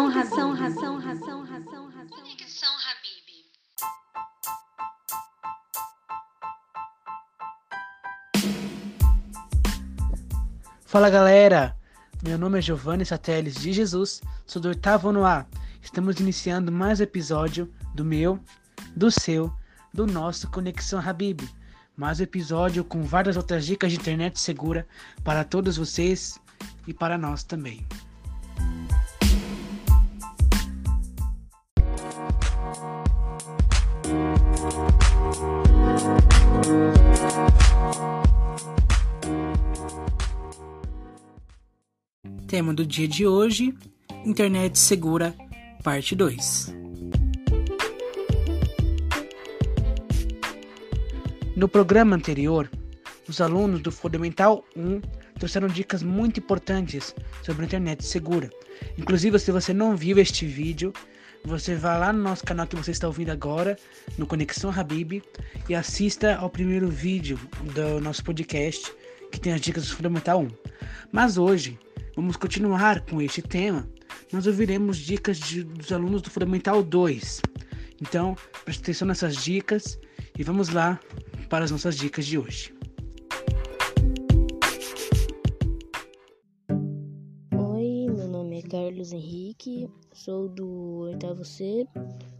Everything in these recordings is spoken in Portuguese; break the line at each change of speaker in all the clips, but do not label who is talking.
Conexão, razão, razão, razão, razão, razão. Conexão Habib.
Fala galera, meu nome é Giovanni Sateles de Jesus, sou do oitavo ano A. Estamos iniciando mais um episódio do meu, do seu, do nosso Conexão Habib. Mais um episódio com várias outras dicas de internet segura para todos vocês e para nós também. Tema do dia de hoje: Internet Segura, parte 2. No programa anterior, os alunos do Fundamental 1 trouxeram dicas muito importantes sobre a internet segura. Inclusive, se você não viu este vídeo, você vai lá no nosso canal que você está ouvindo agora, no Conexão Habib, e assista ao primeiro vídeo do nosso podcast, que tem as dicas do Fundamental 1. Mas hoje, vamos continuar com este tema. Nós ouviremos dicas de, dos alunos do Fundamental 2. Então, preste atenção nessas dicas e vamos lá para as nossas dicas de hoje.
Oi, meu nome é Carlos Henrique, sou do oitavo C.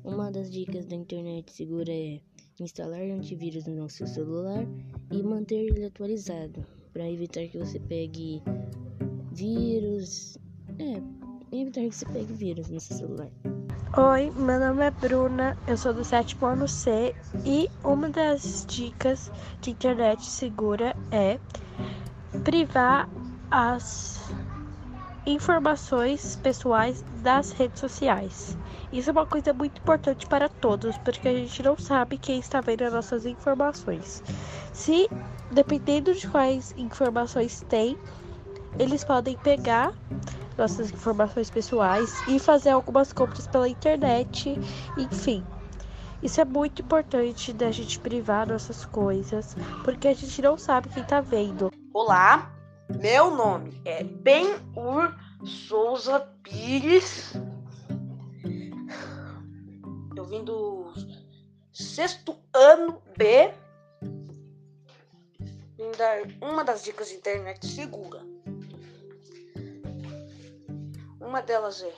Uma das dicas da internet segura é instalar antivírus no seu celular e manter ele atualizado para evitar que você pegue vírus. É, evitar que você pegue vírus no seu celular.
Oi, meu nome é Bruna, eu sou do sétimo ano C e uma das dicas de internet segura é privar as informações pessoais das redes sociais. Isso é uma coisa muito importante para todos, porque a gente não sabe quem está vendo as nossas informações. Se, dependendo de quais informações tem, eles podem pegar nossas informações pessoais e fazer algumas compras pela internet, enfim. Isso é muito importante da gente privar nossas coisas, porque a gente não sabe quem tá vendo.
Olá, meu nome é Ben-Ur Souza Pires. Eu vim do sexto ano B. Vim dar uma das dicas de internet segura. Uma delas é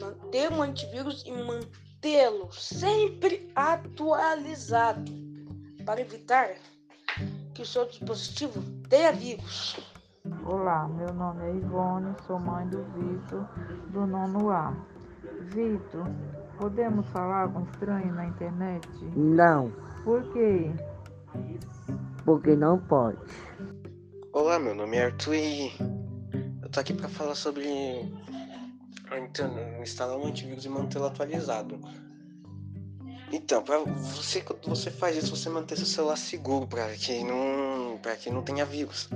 manter um antivírus e mantê-lo sempre atualizado para evitar que o seu dispositivo tenha vírus.
Olá, meu nome é Ivone, sou mãe do Vitor, do nono A. Vitor, podemos falar com estranho na internet?
Não,
Por quê?
porque não pode.
Olá, meu nome é Arthur e tô aqui pra falar sobre então, instalar um antivírus e mantê-lo atualizado. Então, você quando você faz isso, você mantém seu celular seguro para que não para que não tenha vírus.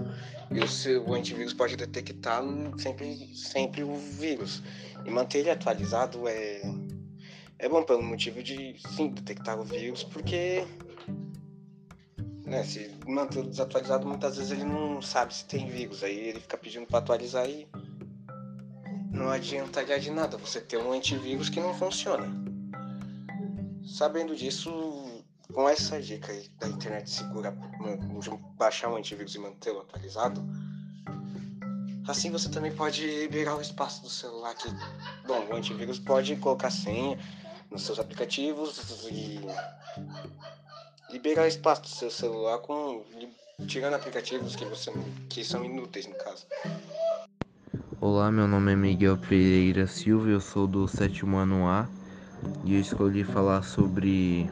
E o seu antivírus pode detectar sempre sempre o vírus e manter ele atualizado é é bom pelo motivo de sim detectar o vírus, porque né, se manter desatualizado, muitas vezes ele não sabe se tem vírus. Aí ele fica pedindo para atualizar e não adiantaria de nada você ter um antivírus que não funciona. Sabendo disso, com essa dica aí da internet segura baixar um antivírus e mantê-lo atualizado, assim você também pode liberar o espaço do celular que, bom, o antivírus pode colocar senha nos seus aplicativos e liberar espaço do seu celular com tirando aplicativos que você que são inúteis no caso.
Olá, meu nome é Miguel Pereira Silva, eu sou do sétimo ano A e eu escolhi falar sobre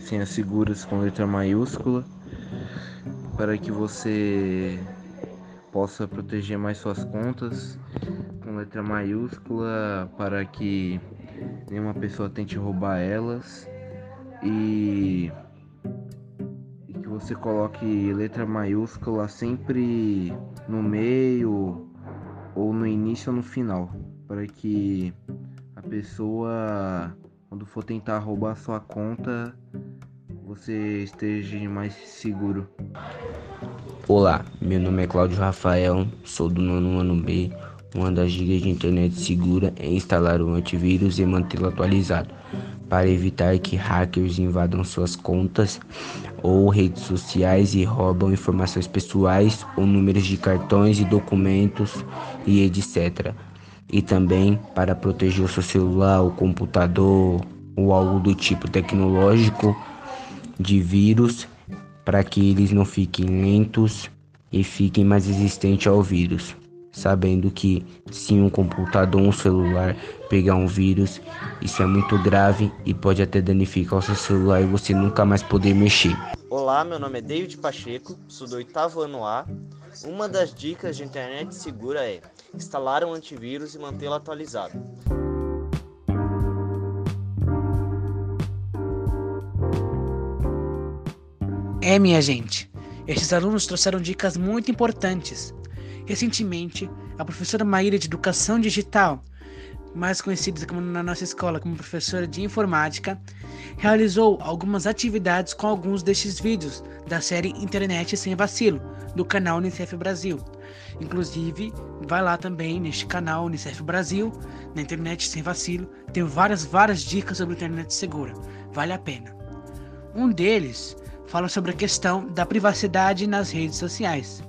senhas seguras com letra maiúscula para que você possa proteger mais suas contas com letra maiúscula para que nenhuma pessoa tente roubar elas e você coloque letra maiúscula sempre no meio ou no início ou no final, para que a pessoa, quando for tentar roubar sua conta, você esteja mais seguro.
Olá, meu nome é Cláudio Rafael, sou do nono ano B. Uma das dicas de internet segura é instalar o antivírus e mantê-lo atualizado, para evitar que hackers invadam suas contas ou redes sociais e roubam informações pessoais ou números de cartões e documentos e etc. E também para proteger o seu celular, o computador ou algo do tipo tecnológico de vírus para que eles não fiquem lentos e fiquem mais resistentes ao vírus. Sabendo que se um computador ou um celular pegar um vírus, isso é muito grave e pode até danificar o seu celular e você nunca mais poder mexer.
Olá, meu nome é David Pacheco, sou do oitavo ano A. Uma das dicas de internet segura é instalar um antivírus e mantê-lo atualizado.
É, minha gente, estes alunos trouxeram dicas muito importantes. Recentemente, a professora Maíra de Educação Digital, mais conhecida como na nossa escola como professora de informática, realizou algumas atividades com alguns destes vídeos da série Internet Sem Vacilo, do canal Unicef Brasil. Inclusive, vai lá também neste canal Unicef Brasil, na Internet Sem Vacilo, tem várias, várias dicas sobre internet segura. Vale a pena. Um deles fala sobre a questão da privacidade nas redes sociais.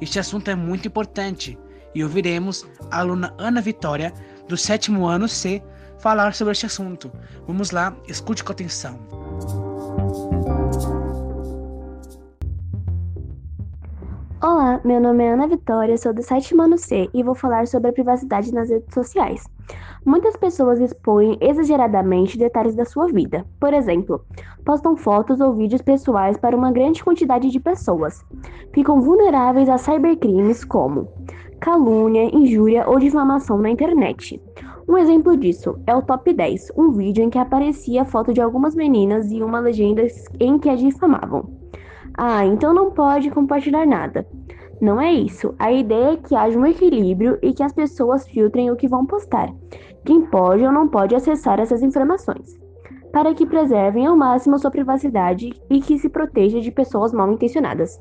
Este assunto é muito importante e ouviremos a aluna Ana Vitória, do sétimo ano C, falar sobre este assunto. Vamos lá, escute com atenção.
Olá, meu nome é Ana Vitória, sou do sétimo ano C e vou falar sobre a privacidade nas redes sociais. Muitas pessoas expõem exageradamente detalhes da sua vida. Por exemplo, postam fotos ou vídeos pessoais para uma grande quantidade de pessoas. Ficam vulneráveis a cybercrimes como calúnia, injúria ou difamação na internet. Um exemplo disso é o Top 10, um vídeo em que aparecia a foto de algumas meninas e uma legenda em que a difamavam. Ah, então não pode compartilhar nada. Não é isso. A ideia é que haja um equilíbrio e que as pessoas filtrem o que vão postar, quem pode ou não pode acessar essas informações, para que preservem ao máximo sua privacidade e que se proteja de pessoas mal intencionadas.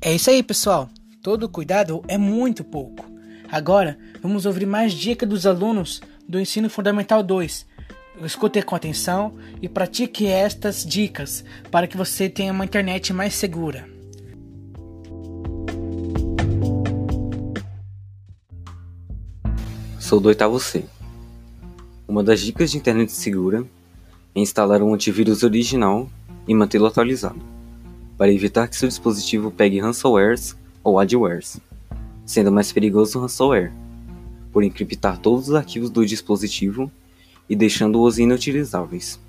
É isso aí, pessoal. Todo cuidado é muito pouco. Agora, vamos ouvir mais dicas dos alunos do Ensino Fundamental 2. Escute com atenção e pratique estas dicas para que você tenha uma internet mais segura.
Sou do oitavo C. Uma das dicas de internet segura é instalar um antivírus original e mantê-lo atualizado, para evitar que seu dispositivo pegue ransomwares ou adwares, sendo mais perigoso o ransomware, por encriptar todos os arquivos do dispositivo e deixando-os inutilizáveis.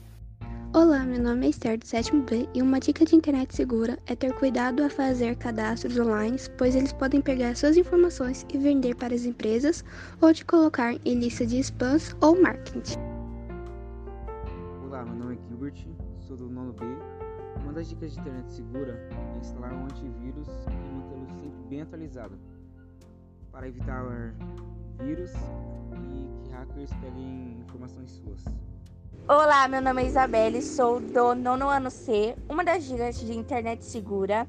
Olá, meu nome é Esther do sétimo B e uma dica de internet segura é ter cuidado a fazer cadastros online, pois eles podem pegar suas informações e vender para as empresas ou te colocar em lista de spams ou marketing.
Olá, meu nome é Gilbert, sou do nono B. Uma das dicas de internet segura é instalar um antivírus e mantê-lo sempre bem atualizado para evitar vírus e que hackers peguem informações suas.
Olá, meu nome é Isabelle, sou do nono ano C. Uma das dicas de internet segura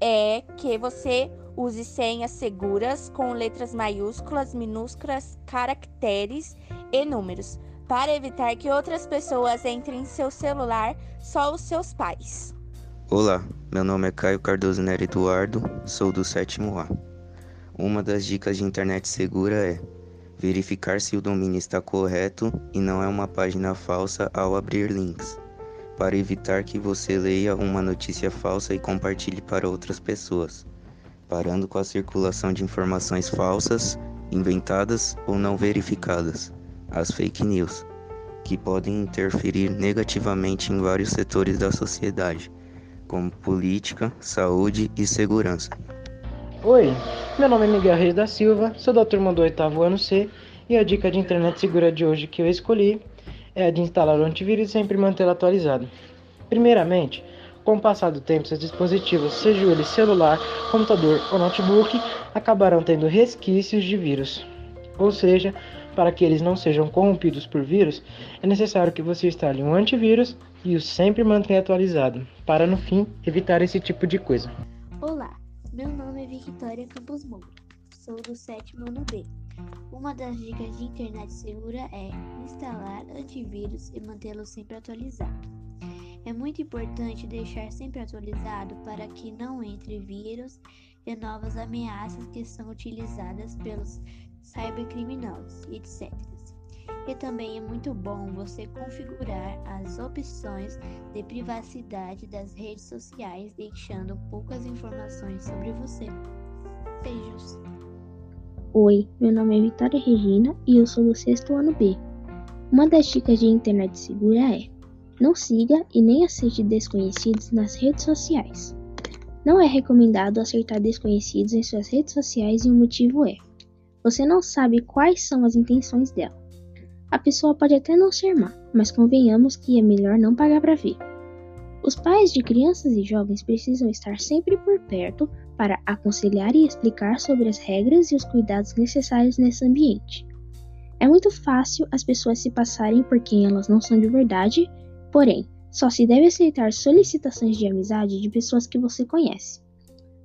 é que você use senhas seguras com letras maiúsculas, minúsculas, caracteres e números, para evitar que outras pessoas entrem em seu celular, só os seus pais.
Olá, meu nome é Caio Cardoso Nery Eduardo, sou do sétimo A. Uma das dicas de internet segura é verificar se o domínio está correto e não é uma página falsa ao abrir links, para evitar que você leia uma notícia falsa e compartilhe para outras pessoas, parando com a circulação de informações falsas, inventadas ou não verificadas, as fake news, que podem interferir negativamente em vários setores da sociedade, como política, saúde e segurança.
Oi, meu nome é Miguel Reis da Silva, sou da turma do oitavo ano C e a dica de internet segura de hoje que eu escolhi é a de instalar o antivírus e sempre mantê-lo atualizado. Primeiramente, com o passar do tempo, seus dispositivos, seja ele celular, computador ou notebook, acabarão tendo resquícios de vírus. Ou seja, para que eles não sejam corrompidos por vírus, é necessário que você instale um antivírus e o sempre mantenha atualizado, para no fim evitar esse tipo de coisa.
Olá, meu nome é Victoria Campos Moura, sou do sétimo ano B. Uma das dicas de internet segura é instalar antivírus e mantê-lo sempre atualizado. É muito importante deixar sempre atualizado para que não entre vírus e novas ameaças que são utilizadas pelos cybercriminosos, etc. E também é muito bom você configurar as opções de privacidade das redes sociais, deixando poucas informações sobre você. Beijos!
Oi, meu nome é Vitória Regina e eu sou do sexto ano B. Uma das dicas de internet segura é: não siga e nem aceite desconhecidos nas redes sociais. Não é recomendado aceitar desconhecidos em suas redes sociais e o motivo é: você não sabe quais são as intenções dela. A pessoa pode até não ser má, mas convenhamos que é melhor não pagar para ver. Os pais de crianças e jovens precisam estar sempre por perto para aconselhar e explicar sobre as regras e os cuidados necessários nesse ambiente. É muito fácil as pessoas se passarem por quem elas não são de verdade, porém, só se deve aceitar solicitações de amizade de pessoas que você conhece.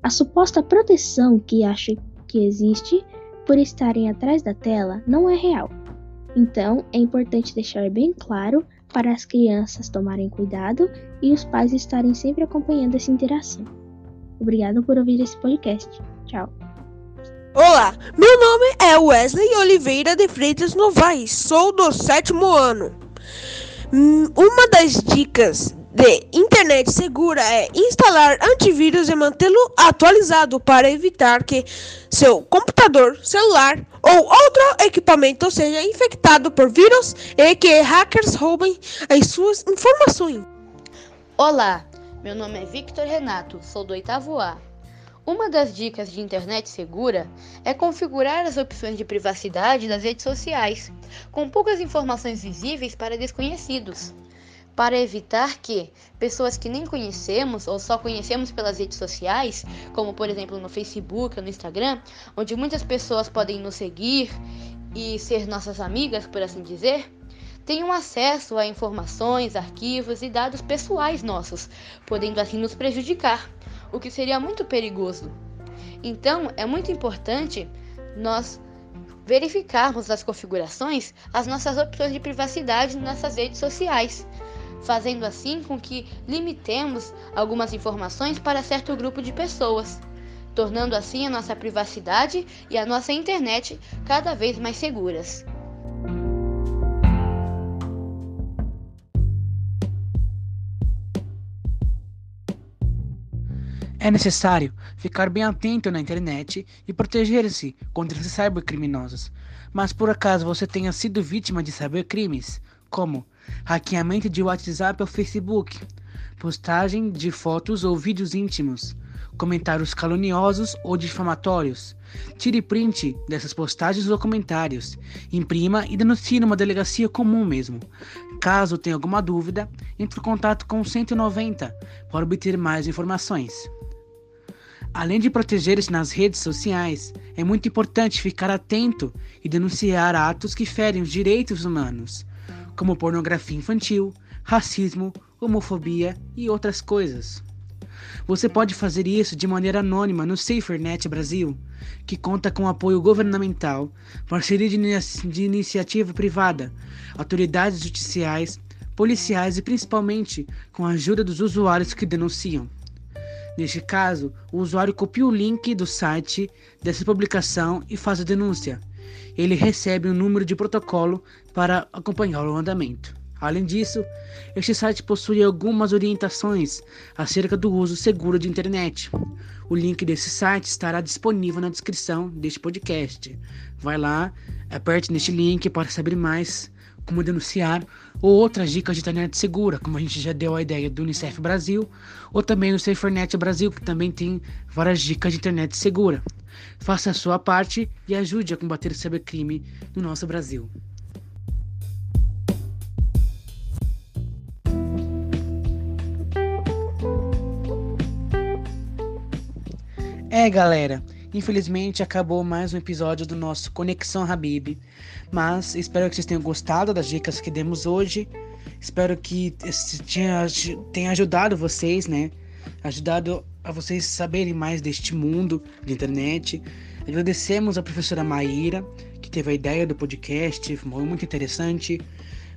A suposta proteção que acha que existe por estarem atrás da tela não é real. Então, é importante deixar bem claro para as crianças tomarem cuidado e os pais estarem sempre acompanhando essa interação. Obrigado por ouvir esse podcast. Tchau.
Olá, meu nome é Wesley Oliveira de Freitas Novaes, sou do sétimo ano. Hum, uma das dicas de internet segura é instalar antivírus e mantê-lo atualizado para evitar que seu computador, celular ou outro equipamento seja infectado por vírus e que hackers roubem as suas informações.
Olá, meu nome é Victor Renato, sou do oitavo A. Uma das dicas de internet segura é configurar as opções de privacidade das redes sociais, com poucas informações visíveis para desconhecidos para evitar que pessoas que nem conhecemos ou só conhecemos pelas redes sociais, como por exemplo no Facebook ou no Instagram, onde muitas pessoas podem nos seguir e ser nossas amigas, por assim dizer, tenham acesso a informações, arquivos e dados pessoais nossos, podendo assim nos prejudicar, o que seria muito perigoso. Então, é muito importante nós verificarmos as configurações, as nossas opções de privacidade nessas redes sociais, fazendo assim com que limitemos algumas informações para certo grupo de pessoas, tornando assim a nossa privacidade e a nossa internet cada vez mais seguras.
É necessário ficar bem atento na internet e proteger-se contra esses cybercriminosos. Mas por acaso você tenha sido vítima de cybercrimes, como hackeamento de WhatsApp ou Facebook, postagem de fotos ou vídeos íntimos, comentários caluniosos ou difamatórios. Tire print dessas postagens ou comentários, imprima e denuncie numa delegacia comum mesmo. Caso tenha alguma dúvida, entre em contato com o 190 para obter mais informações. Além de proteger-se nas redes sociais, é muito importante ficar atento e denunciar atos que ferem os direitos humanos como pornografia infantil, racismo, homofobia e outras coisas. Você pode fazer isso de maneira anônima no SaferNet Brasil, que conta com apoio governamental, parceria de, de iniciativa privada, autoridades judiciais, policiais e principalmente com a ajuda dos usuários que denunciam. Neste caso, o usuário copia o link do site dessa publicação e faz a denúncia ele recebe um número de protocolo para acompanhar o andamento. Além disso, este site possui algumas orientações acerca do uso seguro de internet. O link desse site estará disponível na descrição deste podcast. Vai lá, aperte neste link para saber mais como denunciar ou outras dicas de internet segura, como a gente já deu a ideia do Unicef Brasil, ou também do SaferNet Brasil, que também tem várias dicas de internet segura. Faça a sua parte e ajude a combater o cybercrime no nosso Brasil. É, galera. Infelizmente acabou mais um episódio do nosso Conexão Habib, mas espero que vocês tenham gostado das dicas que demos hoje. Espero que tenha ajudado vocês, né? Ajudado a vocês saberem mais deste mundo de internet. Agradecemos a professora Maíra, que teve a ideia do podcast, foi muito interessante,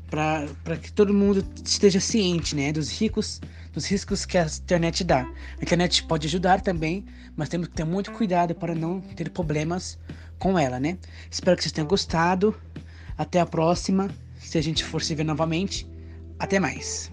para que todo mundo esteja ciente né, dos ricos, dos riscos que a internet dá. A internet pode ajudar também, mas temos que ter muito cuidado para não ter problemas com ela, né? Espero que vocês tenham gostado. Até a próxima. Se a gente for se ver novamente, até mais.